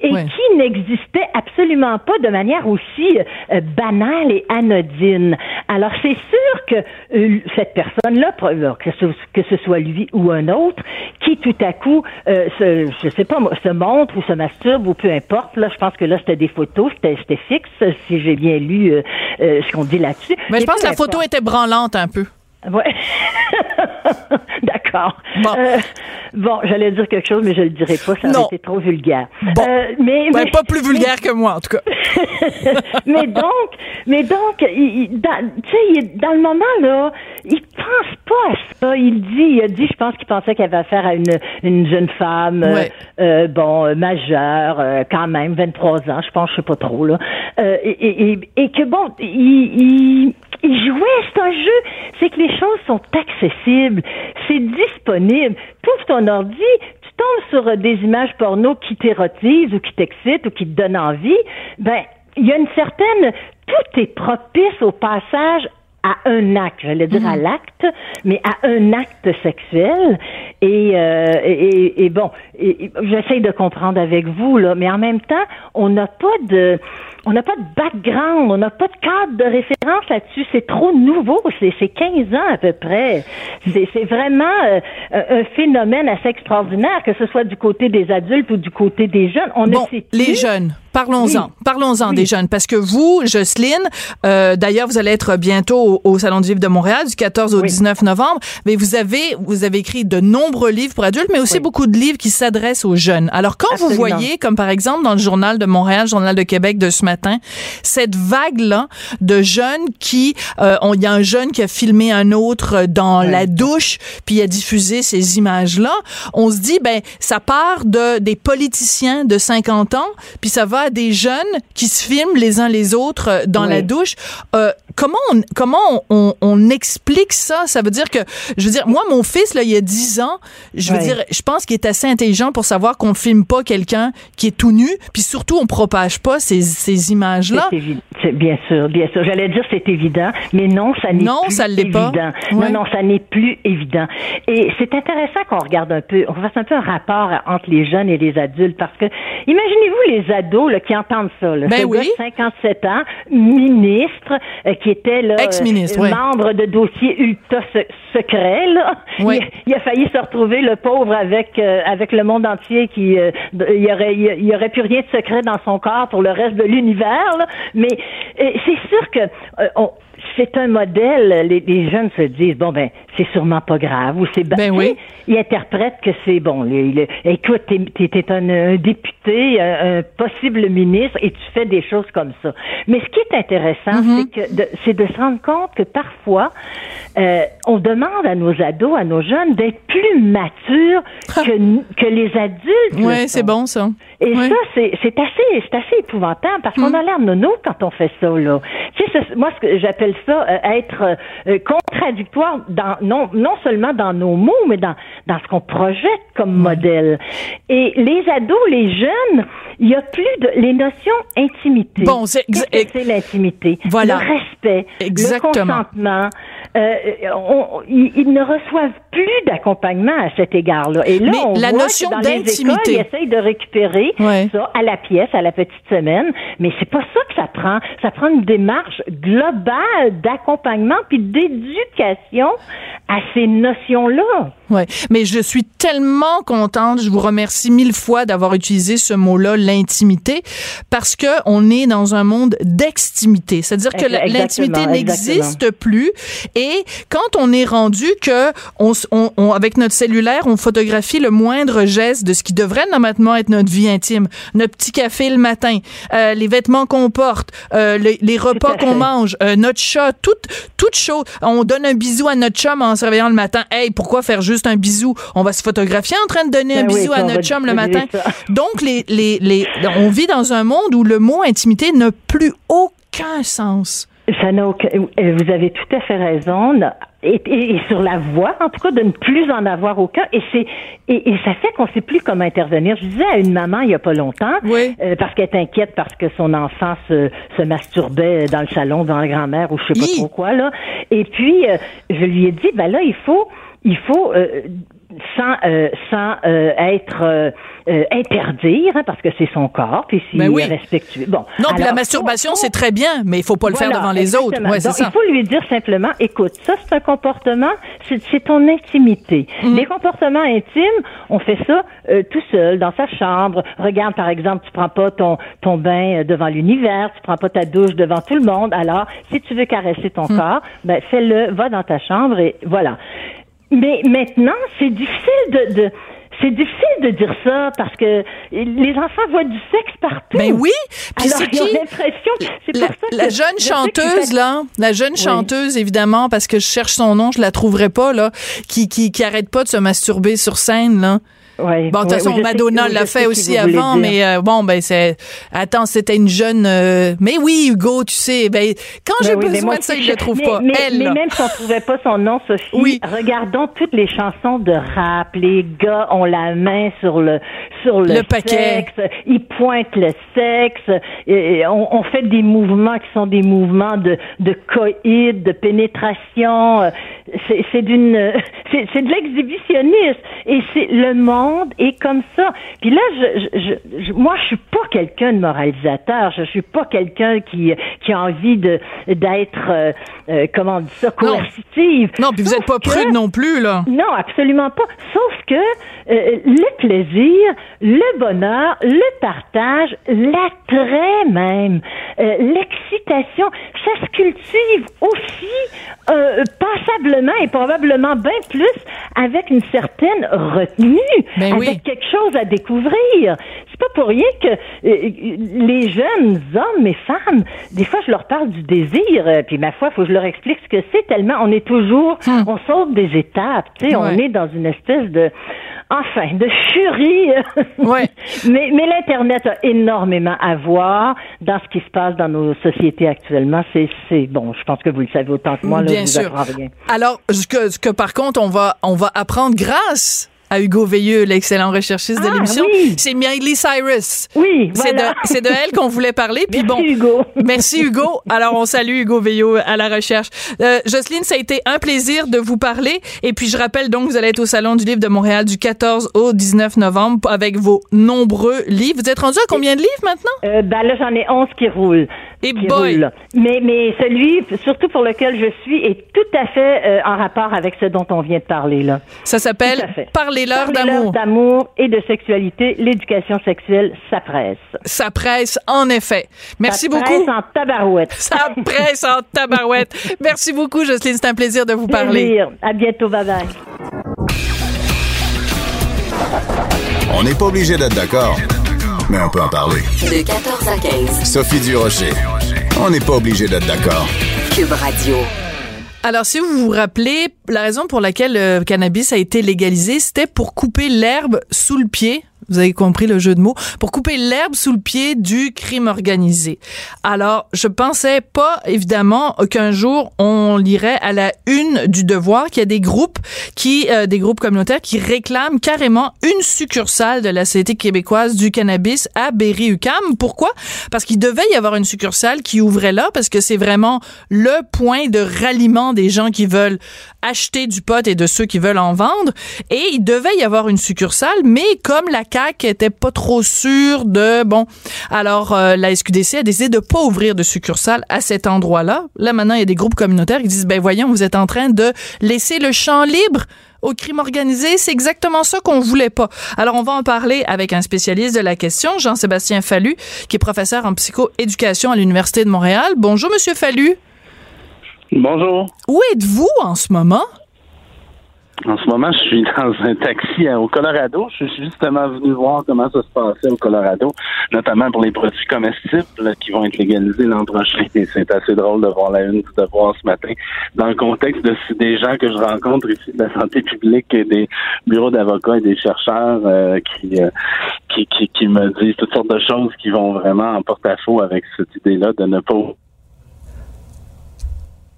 et Ouais. qui n'existaient absolument pas de manière aussi euh, banale et anodine. Alors c'est sûr que euh, cette personne-là, alors, que ce, que ce soit lui ou un autre, qui tout à coup, euh, se, je sais pas, se montre ou se masturbe ou peu importe. Là, je pense que là c'était des photos, c'était fixe si j'ai bien lu euh, euh, ce qu'on dit là-dessus. Mais je pense que la photo importe. était branlante un peu. Ouais. D'accord. Bon. Euh, bon, j'allais dire quelque chose, mais je le dirai pas, ça aurait été trop vulgaire. Bon. Euh, mais, Ben, mais- pas plus vulgaire que moi, en tout cas. mais donc, mais donc, il, dans, tu sais, il- dans le moment là, il pense pas à ça. Il dit, il a dit, je pense qu'il pensait qu'il avait affaire à une, une jeune femme, euh, Ouais. euh, bon, majeure, quand même, 23 ans, je pense, je sais pas trop là, et, et, et, et que bon, il, il, il jouait, c'est un jeu, c'est que les choses sont accessibles, c'est disponible. Tout ton ordi, tu tombes sur euh, des images porno qui t'érotisent ou qui t'excitent ou qui te donnent envie, ben il y a une certaine tout est propice au passage à un acte, j'allais dire à l'acte, mais à un acte sexuel. Et, euh, et, et- bon, et- j'essaye de comprendre avec vous là, mais en même temps, on n'a pas de on n'a pas de background, on n'a pas de cadre de référence là-dessus. C'est trop nouveau. C'est, c'est 15 ans à peu près. C'est, c'est vraiment euh, un un phénomène assez extraordinaire, que ce soit du côté des adultes ou du côté des jeunes. On Bon, ne sait les plus. jeunes, parlons-en. Oui. Parlons-en Oui. des jeunes. Parce que vous, Jocelyne, euh, d'ailleurs, vous allez être bientôt au, au Salon du Livre de Montréal, du 14 au Oui. 19 novembre. Mais vous avez, vous avez écrit de nombreux livres pour adultes, mais aussi Oui. beaucoup de livres qui s'adressent aux jeunes. Alors, quand vous voyez, comme par exemple dans le Journal de Montréal, Journal de Québec de ce matin, cette vague-là de jeunes qui, euh, il y a un jeune qui a filmé un autre dans Oui. la douche, puis a diffusé ces images-là, on se dit, ben, ça part de des politiciens de 50 ans, puis ça va à des jeunes qui se filment les uns les autres euh, dans Oui. la douche. Euh, comment on, comment on, on explique ça? Ça veut dire que, je veux dire, moi, mon fils, là, il y a 10 ans, je veux Ouais. dire, je pense qu'il est assez intelligent pour savoir qu'on filme pas quelqu'un qui est tout nu, puis surtout, on propage pas ces, ces images-là. Bien sûr, bien sûr. J'allais dire c'est évident, mais non, ça n'est Non, plus ça l'est pas. évident. Ouais. Non, non, ça n'est plus évident. Et c'est intéressant qu'on regarde un peu, on fasse un peu un rapport entre les jeunes et les adultes, parce que imaginez-vous les ados là, qui entendent ça. Là. Ben Ce oui. gars de 57 ans, ministre, euh, qui était là, Ex-ministre, euh, membre de dossiers ultra se- secrets. Là. Ouais. Il, il a failli se retrouver le pauvre avec euh, avec le monde entier qui euh, il y aurait il y aurait plus rien de secret dans son corps pour le reste de l'univers là. mais c'est sûr que on- c'est un modèle, les, les jeunes se disent bon ben c'est sûrement pas grave ou c'est Ben oui. ils interprètent que c'est bon. les- les- écoute, t'es, un, un député, un, un possible ministre, et tu fais des choses comme ça. Mais ce qui est intéressant, Mm-hmm. c'est que de, c'est de se rendre compte que parfois, euh, on demande à nos ados, à nos jeunes, d'être plus matures que, que les adultes. Ouais, c'est bon, ça. Et ça, c'est assez, c'est assez épouvantable parce qu'on a l'air nono quand on fait ça là. Tu sais, moi, ce que j'appelle ça euh, être euh, contradictoire dans non non seulement dans nos mots, mais dans dans ce qu'on projette comme modèle. Et les ados, les jeunes, il y a plus de les notions intimité. Bon, c'est c'est l'intimité? Voilà. Le respect, Exactement. le consentement. Euh, on- ils, ils ne reçoivent plus d'accompagnement à cet égard-là. Et là, Mais on la voit notion que dans les écoles, ils essayent de récupérer Ouais. ça à la pièce, à la petite semaine. Mais c'est pas ça que ça prend. Ça prend une démarche globale d'accompagnement puis d'éducation à ces notions-là. Ouais, mais je suis tellement contente. Je vous remercie mille fois d'avoir utilisé ce mot-là, l'intimité, parce que on est dans un monde d'extimité. C'est-à-dire que l'intimité n'existe plus. Et quand on est rendu que on, on- on- avec notre cellulaire, on photographie le moindre geste de ce qui devrait normalement être notre vie intime, notre petit café le matin, euh, les vêtements qu'on porte, euh, les, les repas qu'on mange, euh, notre chat, toute toute chose. On donne un bisou à notre chum en se réveillant le matin. Hey, pourquoi faire juste un bisou On va se photographier en train de donner un Ben oui, bisou à notre chum le matin. ça. Donc les les les on vit dans un monde où le mot intimité n'a plus aucun sens. Ça n'a aucun. euh, Vous avez tout à fait raison. Et, et- et sur la voie, en tout cas, de ne plus en avoir aucun. Et c'est et, et ça fait qu'on ne sait plus comment intervenir. Je disais à une maman il y a pas longtemps, Oui. euh, parce qu'elle est inquiète parce que son enfant se, se masturbait dans le salon devant la grand-mère ou je sais pas Hi. trop quoi là. Et puis euh, je lui ai dit, ben là, il faut il faut euh, sans euh, sans euh, être euh, euh, interdire hein, parce que c'est son corps puis s'il Ben oui. est respectueux. Bon. Non, puis la masturbation, c'est très bien, mais il faut pas le faire devant les autres. Ouais, Donc, ça. Il faut lui dire simplement, écoute, ça c'est un comportement, c'est ton intimité. Mm. Les comportements intimes, on fait ça euh, tout seul dans sa chambre. Regarde par exemple, tu prends pas ton ton bain devant l'univers, tu prends pas ta douche devant tout le monde. Alors, si tu veux caresser ton Mm. corps, ben fais-le, va dans ta chambre et voilà. Mais maintenant, c'est difficile de, de c'est difficile de dire ça parce que les enfants voient du sexe partout. Ben oui. Puis c'est qui? l'impression, c'est La, pour ça que la je jeune chanteuse là, la jeune chanteuse évidemment parce que je cherche son nom, je la trouverai pas là, qui qui qui arrête pas de se masturber sur scène là. Ouais, Bon, de toute ouais, façon, oui, je sais- Madonna oui, l'a fait aussi avant, mais euh, bon, ben c'est. Attends, c'était une jeune. euh, Mais oui, Hugo, tu sais, ben quand j'ai Ben oui, mais besoin de ça, je- le trouve mais- pas. Mais, Elle, mais même si on trouvait pas son nom, Sophie, Oui. regardons toutes les chansons de rap. Les gars ont la main sur le sur le, Le paquet. sexe, ils pointent le sexe. Et on, on fait des mouvements qui sont des mouvements de de coït, de pénétration. C'est c'est d'une c'est c'est de l'exhibitionnisme et c'est le monde est comme ça. Puis là, je, je, je- moi, je suis pas quelqu'un de moralisateur. Je suis pas quelqu'un qui qui a envie de d'être euh, euh, comment on dit ça coercitive. Non, puis vous Sauf êtes pas que- prude non plus là. non, absolument pas. Sauf que euh, le plaisir, le bonheur, le partage, l'attrait même, euh, l'excitation, ça se cultive aussi euh, passablement et probablement bien plus avec une certaine retenue, Ben avec oui. quelque chose à découvrir. C'est pas pour rien que euh, les jeunes hommes et femmes, des fois je leur parle du désir, euh, puis ma foi, faut que je leur explique ce que c'est tellement on est toujours, on saute des étapes, tu sais. Ouais. on est dans une espèce de, enfin, de furie. Ouais. mais mais l'internet a énormément à voir dans ce qui se passe dans nos sociétés actuellement. C'est bon, je pense que vous le savez autant que moi. Là, Bien je vous sûr. rien. Alors, ce que, ce que par contre, on va, on va apprendre grâce à Hugo Veilleux, l'excellent recherchiste de Ah, l'émission, oui. c'est Miley Cyrus. Oui, C'est voilà. de, c'est de elle qu'on voulait parler. Puis Merci, bon, Hugo. Merci Hugo. Alors on salue Hugo Veillot à la recherche. Euh, Jocelyne, ça a été un plaisir de vous parler. Et puis je rappelle donc, vous allez être au Salon du Livre de Montréal du 14 au 19 novembre avec vos nombreux livres. Vous êtes rendu à combien de livres maintenant? Euh, ben là, j'en ai 11 qui roulent. Et qui boy! Mais, mais celui, surtout pour lequel je suis, est tout à fait euh, en rapport avec ce dont on vient de parler, là. Ça s'appelle. Parlez-leur Parlez-leur d'amour. d'amour et de sexualité. L'éducation sexuelle, ça presse. Ça presse, en effet. Merci ça beaucoup. presse en tabarouette. Ça presse en tabarouette. Merci beaucoup, Jocelyne. C'est un plaisir de vous parler. Plaisir. À bientôt. Bye bye. On n'est pas obligé d'être d'accord, mais on peut en parler. De 14 à 15. Sophie Durocher. On n'est pas obligé d'être d'accord. Cube Radio. Alors, si vous vous rappelez, la raison pour laquelle le cannabis a été légalisé, c'était pour couper l'herbe sous le pied. Vous avez compris le jeu de mots. Pour couper l'herbe sous le pied du crime organisé. Alors, je pensais pas, évidemment, qu'un jour, on lirait à la une du devoir qu'il y a des groupes qui, euh, des groupes communautaires qui réclament carrément une succursale de la Société québécoise du cannabis à Berry-UQAM. Pourquoi? Parce qu'il devait y avoir une succursale qui ouvrait là, parce que c'est vraiment le point de ralliement des gens qui veulent acheter du pot et de ceux qui veulent en vendre. Et il devait y avoir une succursale, mais comme la CAQ était pas trop sûre de, bon, alors euh, la SQDC a décidé de pas ouvrir de succursale à cet endroit-là. Là, maintenant, il y a des groupes communautaires qui disent, ben voyons, vous êtes en train de laisser le champ libre au crime organisé, c'est exactement ça qu'on voulait pas. Alors on va en parler avec un spécialiste de la question, Jean-Sébastien Fallu, qui est professeur en psychoéducation à l'Université de Montréal. Bonjour monsieur Fallu. Bonjour. Où êtes-vous en ce moment? En ce moment, je suis dans un taxi au Colorado. Je suis justement venu voir comment ça se passait au Colorado, notamment pour les produits comestibles qui vont être légalisés l'an prochain. Et c'est assez drôle de voir la une du devoir ce matin. Dans le contexte de des gens que je rencontre ici de la santé publique et des bureaux d'avocats et des chercheurs euh, qui, euh, qui, qui, qui me disent toutes sortes de choses qui vont vraiment en porte-à-faux avec cette idée-là de ne pas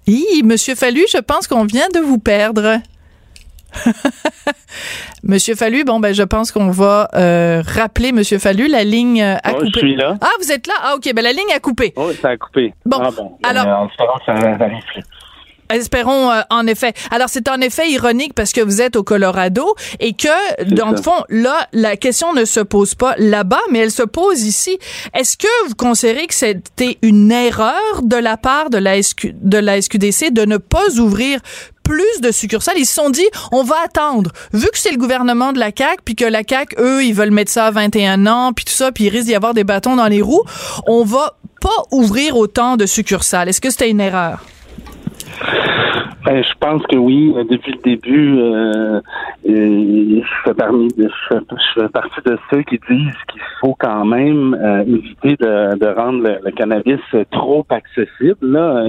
Hi, Monsieur Fallu, je pense qu'on vient de vous perdre. Monsieur Fallu, bon ben je pense qu'on va euh, rappeler Monsieur Fallu. La ligne euh, a Oh, coupé. je suis là. Ah, vous êtes là? Ah, ok. Ben la ligne a coupé. Oh, ça a coupé. Bon, Ah bon. alors- en ça. Espérons euh, en effet. Alors c'est en effet ironique parce que vous êtes au Colorado et que dans le fond là la question ne se pose pas là-bas mais elle se pose ici. Est-ce que vous considérez que c'était une erreur de la part de la SQ, de la SQDC de ne pas ouvrir plus de succursales. Ils se sont dit, on va attendre. Vu que c'est le gouvernement de la CAQ, puis que la CAQ, eux, ils veulent mettre ça à 21 ans, puis tout ça, puis il risque d'y avoir des bâtons dans les roues, on va pas ouvrir autant de succursales. Est-ce que c'était une erreur? Ben, je pense que oui. Depuis le début, euh, euh, je, fais parmi de, je, fais, partie de ceux qui disent qu'il faut quand même euh, éviter de, de rendre le, cannabis trop accessible là,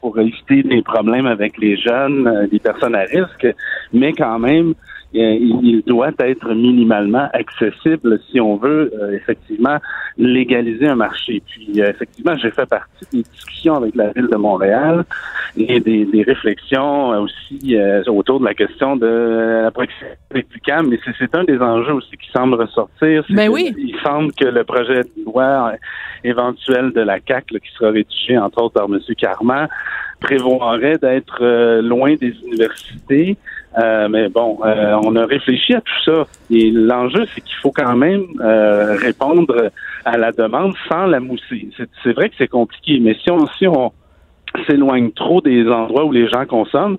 pour éviter des problèmes avec les jeunes, les personnes à risque, mais quand même il doit être minimalement accessible si on veut euh, effectivement légaliser un marché. Puis euh, effectivement, j'ai fait partie des discussions avec la ville de Montréal et des, des réflexions aussi euh, autour de la question de la proximité du CAM, mais c'est un des enjeux aussi qui semble ressortir. Ben oui. Il semble que le projet de loi éventuel de la CAC qui sera rédigé entre autres par M. Carman prévoirait d'être loin des universités euh, mais bon, euh, on a réfléchi à tout ça. Et l'enjeu, c'est qu'il faut quand même euh, répondre à la demande sans la mousser. C'est vrai que c'est compliqué, mais si on, si on s'éloigne trop des endroits où les gens consomment,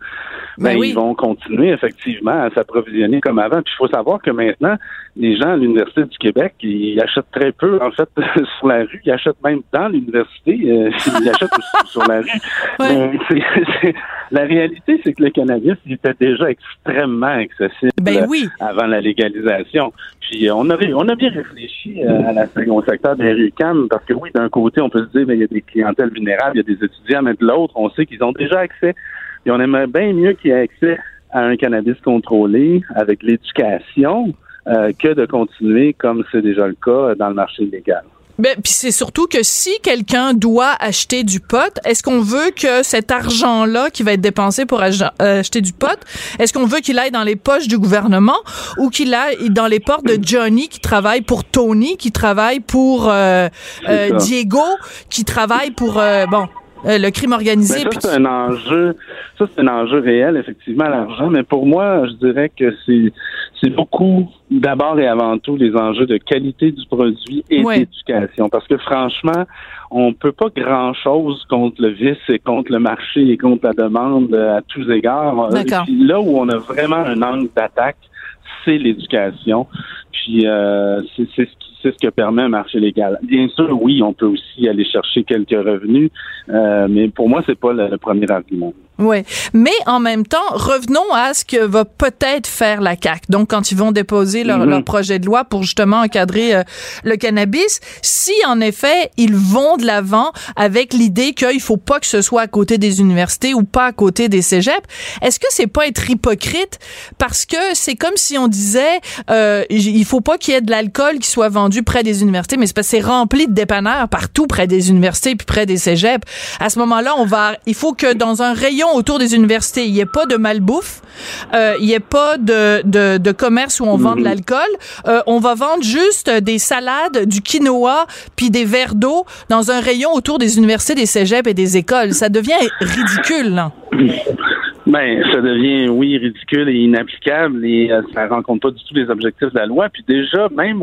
ben, ben ils vont continuer effectivement à s'approvisionner comme avant. Puis il faut savoir que maintenant, les gens à l'Université du Québec, ils achètent très peu, en fait, sur la rue. Ils achètent même dans l'université. Euh, ils achètent aussi sur la rue. la réalité, c'est que le cannabis il était déjà extrêmement accessible ben avant la légalisation. Puis euh, on a, on a bien réfléchi euh, à la, au secteur des RUCAM parce que oui, d'un côté, on peut se dire, mais il y a des clientèles vulnérables, il y a des étudiants, de l'autre, on sait qu'ils ont déjà accès. Et on aimerait bien mieux qu'il y ait accès à un cannabis contrôlé avec l'éducation euh, que de continuer comme c'est déjà le cas dans le marché illégal. Ben, puis c'est surtout que si quelqu'un doit acheter du pot, est-ce qu'on veut que cet argent-là qui va être dépensé pour euh, acheter du pot, est-ce qu'on veut qu'il aille dans les poches du gouvernement ou qu'il aille dans les portes de Johnny qui travaille pour Tony, qui travaille pour euh, Diego, qui travaille pour bon euh, le crime organisé. Ben, ça, c'est un enjeu. Ça, c'est un enjeu réel, effectivement, l'argent. Mais pour moi, je dirais que c'est, c'est beaucoup, d'abord et avant tout, les enjeux de qualité du produit et d'éducation. Parce que franchement, on peut pas grand chose contre le vice et contre le marché et contre la demande à tous égards. là où on a vraiment un angle d'attaque, c'est l'éducation. Puis euh, c'est, ce c'est ce que permet un marché légal. Bien sûr, oui, on peut aussi aller chercher quelques revenus, euh, mais pour moi, c'est pas le premier argument. Oui, mais en même temps, revenons à ce que va peut-être faire la CAC. Donc, quand ils vont déposer leur, leur projet de loi pour justement encadrer euh, le cannabis, si en effet ils vont de l'avant avec l'idée qu'il faut pas que ce soit à côté des universités ou pas à côté des cégeps, est-ce que c'est pas être hypocrite? Parce que c'est comme si on disait euh, il faut pas qu'il y ait de l'alcool qui soit vendu près des universités, mais c'est parce que c'est rempli de dépanneurs partout près des universités puis près des cégeps. À ce moment-là, on va, il faut que dans un rayon autour des universités, il n'y ait pas de malbouffe, euh, il n'y ait pas de, de, de, commerce où on vend de mhm. l'alcool. Euh, on va vendre juste des salades, du quinoa, puis des verres d'eau dans un rayon autour des universités, des cégeps et des écoles. Ça devient ridicule. Là. Ben, ça devient, oui, ridicule et inapplicable et euh, ça rencontre pas du tout les objectifs de la loi. Puis déjà, même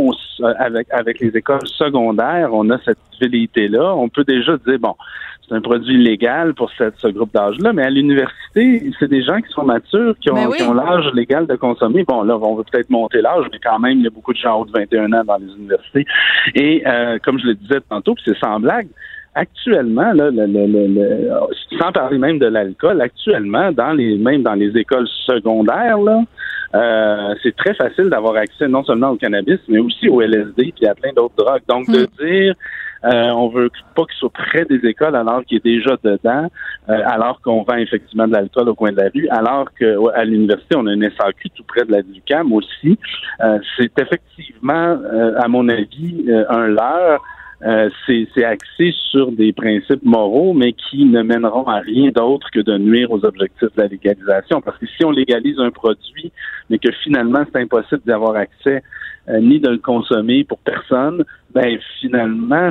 avec, avec les écoles secondaires, on a cette velléité-là. On peut déjà dire, bon, c'est un produit légal pour ce groupe d'âge-là, mais à l'université, c'est des gens qui sont matures, qui ont, ben l'âge légal de consommer. Bon, là, on veut peut-être monter l'âge, mais quand même, il y a beaucoup de gens de 21 ans dans les universités. Et euh, comme je le disais tantôt, c'est sans blague, actuellement, là, le, sans parler même de l'alcool, actuellement, dans les même dans les écoles secondaires, là, euh, c'est très facile d'avoir accès non seulement au cannabis, mais aussi au LSD puis à plein d'autres drogues. Donc, de hmm. dire euh, on veut pas qu'il soit près des écoles alors qu'il est déjà dedans, euh, alors qu'on vend effectivement de l'alcool au coin de la rue, alors qu'à l'université, on a une SAQ tout près de la DUCAM aussi. Euh, c'est effectivement, à mon avis, un leurre. C'est axé sur des principes moraux, mais qui ne mèneront à rien d'autre que de nuire aux objectifs de la légalisation. Parce que si on légalise un produit, mais que finalement c'est impossible d'avoir accès ni de le consommer pour personne, ben finalement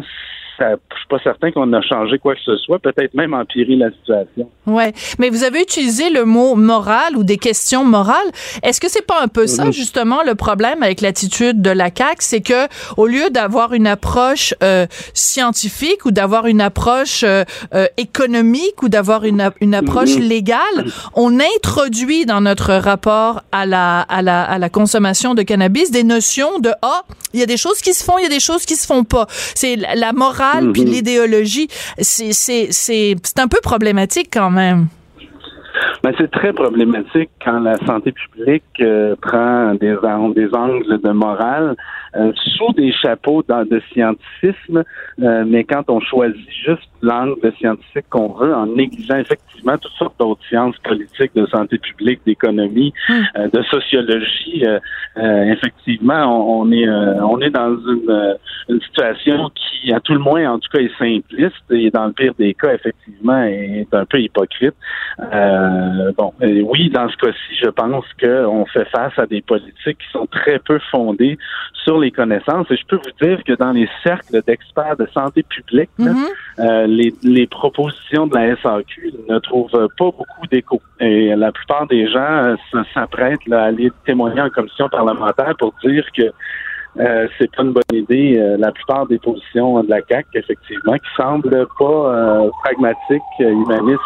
ça, je suis pas certain qu'on a changé quoi que ce soit, peut-être même empiré la situation. Ouais, mais vous avez utilisé le mot moral ou des questions morales. Est-ce que c'est pas un peu ça Mhm. justement le problème avec l'attitude de la CAC, c'est que au lieu d'avoir une approche euh, scientifique ou d'avoir une approche euh, euh, économique ou d'avoir une, une approche Mhm. légale, on introduit dans notre rapport à la, à la à la consommation de cannabis des notions de ah, il y a des choses qui se font, il y a des choses qui se font pas. C'est la, la morale puis Mhm. l'idéologie, c'est c'est c'est un peu problématique quand même. Mais c'est très problématique quand la santé publique euh, prend des, des angles de morale euh, sous des chapeaux dans, de scientifisme, euh, mais quand on choisit juste l'angle de scientifique qu'on veut en négligeant effectivement toutes sortes d'autres sciences politiques, de santé publique, d'économie, euh, de sociologie, effectivement, on, on est on est dans une, une situation qui, à tout le moins, en tout cas, est simpliste et dans le pire des cas, effectivement, est un peu hypocrite. Bon, oui, dans ce cas-ci, je pense qu'on fait face à des politiques qui sont très peu fondées sur les connaissances. Et je peux vous dire que dans les cercles d'experts de santé publique, Mhm. euh, les, les propositions de la SAQ ne trouvent pas beaucoup d'écho. Et la plupart des gens euh, s'apprêtent à aller témoigner en commission parlementaire pour dire que euh, c'est pas une bonne idée. euh, la plupart des positions de la CAC, effectivement, qui semblent pas euh, pragmatiques, euh, humanistes,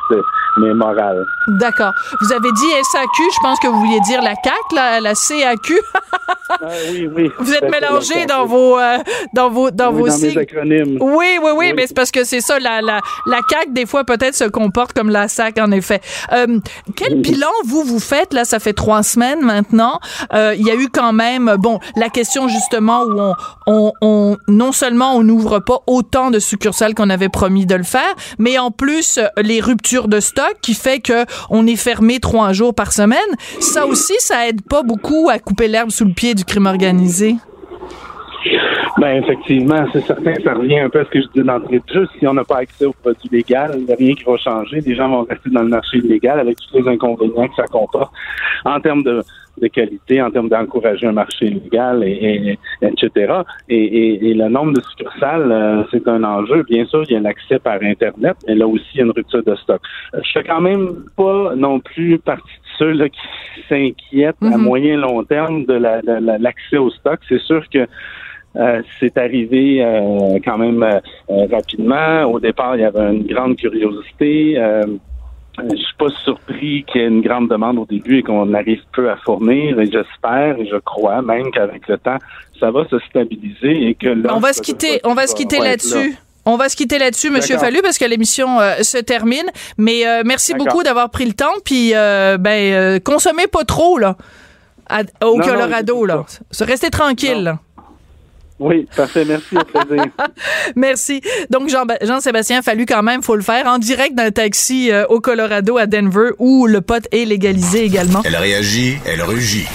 mais morales. D'accord. Vous avez dit SAQ, je pense que vous vouliez dire la CAC, la, la CAQ. Ah, oui, oui. Vous êtes mélangé dans vos dans vos dans Oui, vos dans sigles. acronymes. Oui, oui, oui, Oui. mais c'est parce que c'est ça, la, la, la CAQ, des fois, peut-être se comporte comme la SAC, en effet. Quel bilan, vous, vous faites, là, ça fait trois semaines maintenant, il y a eu quand même, bon, la question, justement, où on, on, on non seulement on n'ouvre pas autant de succursales qu'on avait promis de le faire, mais en plus, euh, les ruptures de stock qui fait que on est fermé trois jours par semaine, ça aussi, ça aide pas beaucoup à couper l'herbe sous le pied du crime organisé. Ben effectivement, c'est certain que ça revient un peu à ce que je dis d'entrée de jeu. Si on n'a pas accès aux produits légaux, il n'y a rien qui va changer. Les gens vont rester dans le marché illégal avec tous les inconvénients que ça comporte en termes de, de qualité, en termes d'encourager un marché illégal, et, et- etc. Et, et- et le nombre de succursales, euh, c'est un enjeu. Bien sûr, il y a l'accès par Internet, mais là aussi, il y a une rupture de stock. Euh, Je fais quand même pas non plus partie de ceux là, qui s'inquiètent à Mhm. moyen long terme de la- de la- l'accès au stock. C'est sûr que euh, c'est arrivé euh, quand même euh, rapidement. Au départ, il y avait une grande curiosité. Je suis pas surpris qu'il y ait une grande demande au début et qu'on arrive peu à fournir. Et j'espère et je crois même qu'avec le temps, ça va se stabiliser et que là, on va se quitter, on va se quitter là-dessus. On va se quitter là-dessus, Monsieur. Fallu, parce que l'émission euh, se termine. Mais euh, merci beaucoup d'avoir pris le temps. Puis, euh, ben, consommez pas trop là, à- au Non, Colorado non, là. Se restez tranquille. Oui, parfait. Merci, au plaisir. Merci. Donc Jean- Jean-Sébastien Fallu quand même, faut le faire en direct d'un taxi euh, au Colorado à Denver où le pot est légalisé également. Elle réagit, elle rugit.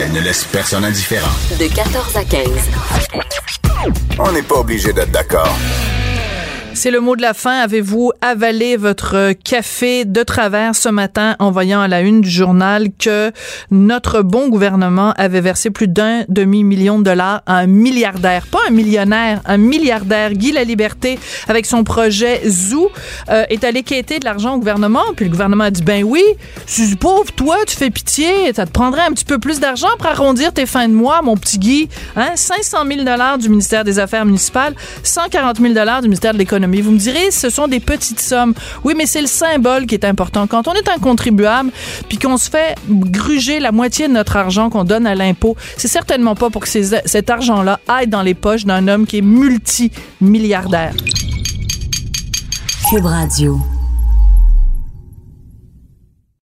Elle ne laisse personne indifférent. De 14 à 15. On n'est pas obligé d'être d'accord. C'est le mot de la fin. Avez-vous avalé votre café de travers ce matin en voyant à la une du journal que notre bon gouvernement avait versé plus d'un demi-million de dollars à un milliardaire, pas un millionnaire, un milliardaire, Guy Laliberté, avec son projet Zoo, euh, est allé quêter de l'argent au gouvernement. Puis le gouvernement a dit, ben oui, suis pauvre, toi, tu fais pitié, ça te prendrait un petit peu plus d'argent pour arrondir tes fins de mois, mon petit Guy. Hein? 500 000 dollars du ministère des Affaires municipales, 140 000 dollars du ministère de l'Économie. Vous me direz, ce sont des petites sommes. Oui, mais c'est le symbole qui est important. Quand on est un contribuable, puis qu'on se fait gruger la moitié de notre argent qu'on donne à l'impôt, c'est certainement pas pour que cet argent-là aille dans les poches d'un homme qui est multimilliardaire. Cube Radio.